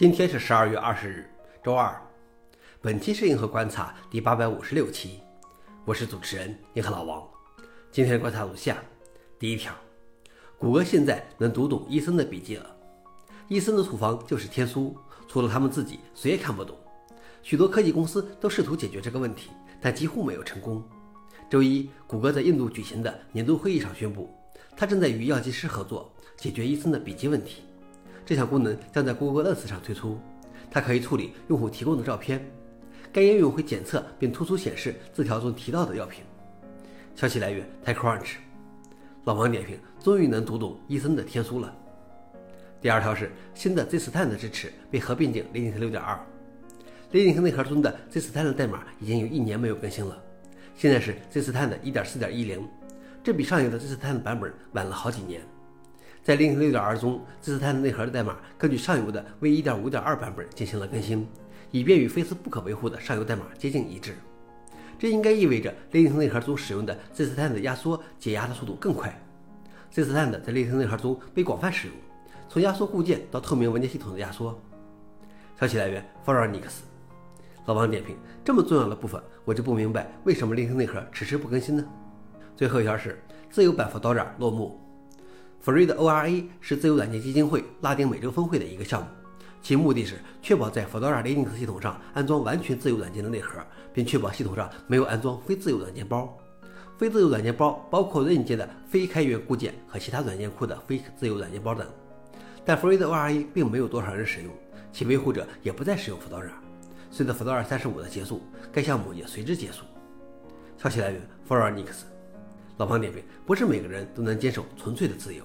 今天是十二月二十日，周二。本期是银河观察第八百五十六期，我是主持人银河老王。今天的观察如下：第一条，谷歌现在能读懂医生的笔记了。医生的处方就是天书，除了他们自己，谁也看不懂。许多科技公司都试图解决这个问题，但几乎没有成功。周一，谷歌在印度举行的年度会议上宣布，它正在与药剂师合作解决医生的笔记问题。这项功能将在谷歌 Lens 上推出，它可以处理用户提供的照片。该应用会检测并突出显示字条中提到的药品。消息来源：TechCrunch。老王点评：终于能读懂医生的天书了。第二条是新的 ZStan 的支持被合并进 Linux 6.2。Linux 内核中的 ZStan 的代码已经有一年没有更新了，现在是 ZStan 的1.4.10，这比上一个 ZStan 版本晚了好几年。在 Linux 6.2中，ZStan 内核的代码根据上游的 v1.5.2 版本进行了更新，以便与非斯不可维护的上游代码接近一致。这应该意味着 Linux 内核中使用的 ZStan 的压缩解压的速度更快。ZStan 在 Linux 内核中被广泛使用，从压缩固件到透明文件系统的压缩。消息来源 f o r u n i x 老王点评：这么重要的部分，我就不明白为什么 Linux 内核迟迟不更新呢？最后一条是自由版 Fedora 落幕。Free 的 ORA 是自由软件基金会拉丁美洲分会的一个项目，其目的是确保在 Fedora Linux 系统上安装完全自由软件的内核，并确保系统上没有安装非自由软件包。非自由软件包包括硬件的非开源固件和其他软件库的非自由软件包等。但 Free 的 ORA 并没有多少人使用，其维护者也不再使用 Fedora。随着 Fedora 35的结束，该项目也随之结束。消息来源 f o r u n i x 老方点评：不是每个人都能坚守纯粹的自由。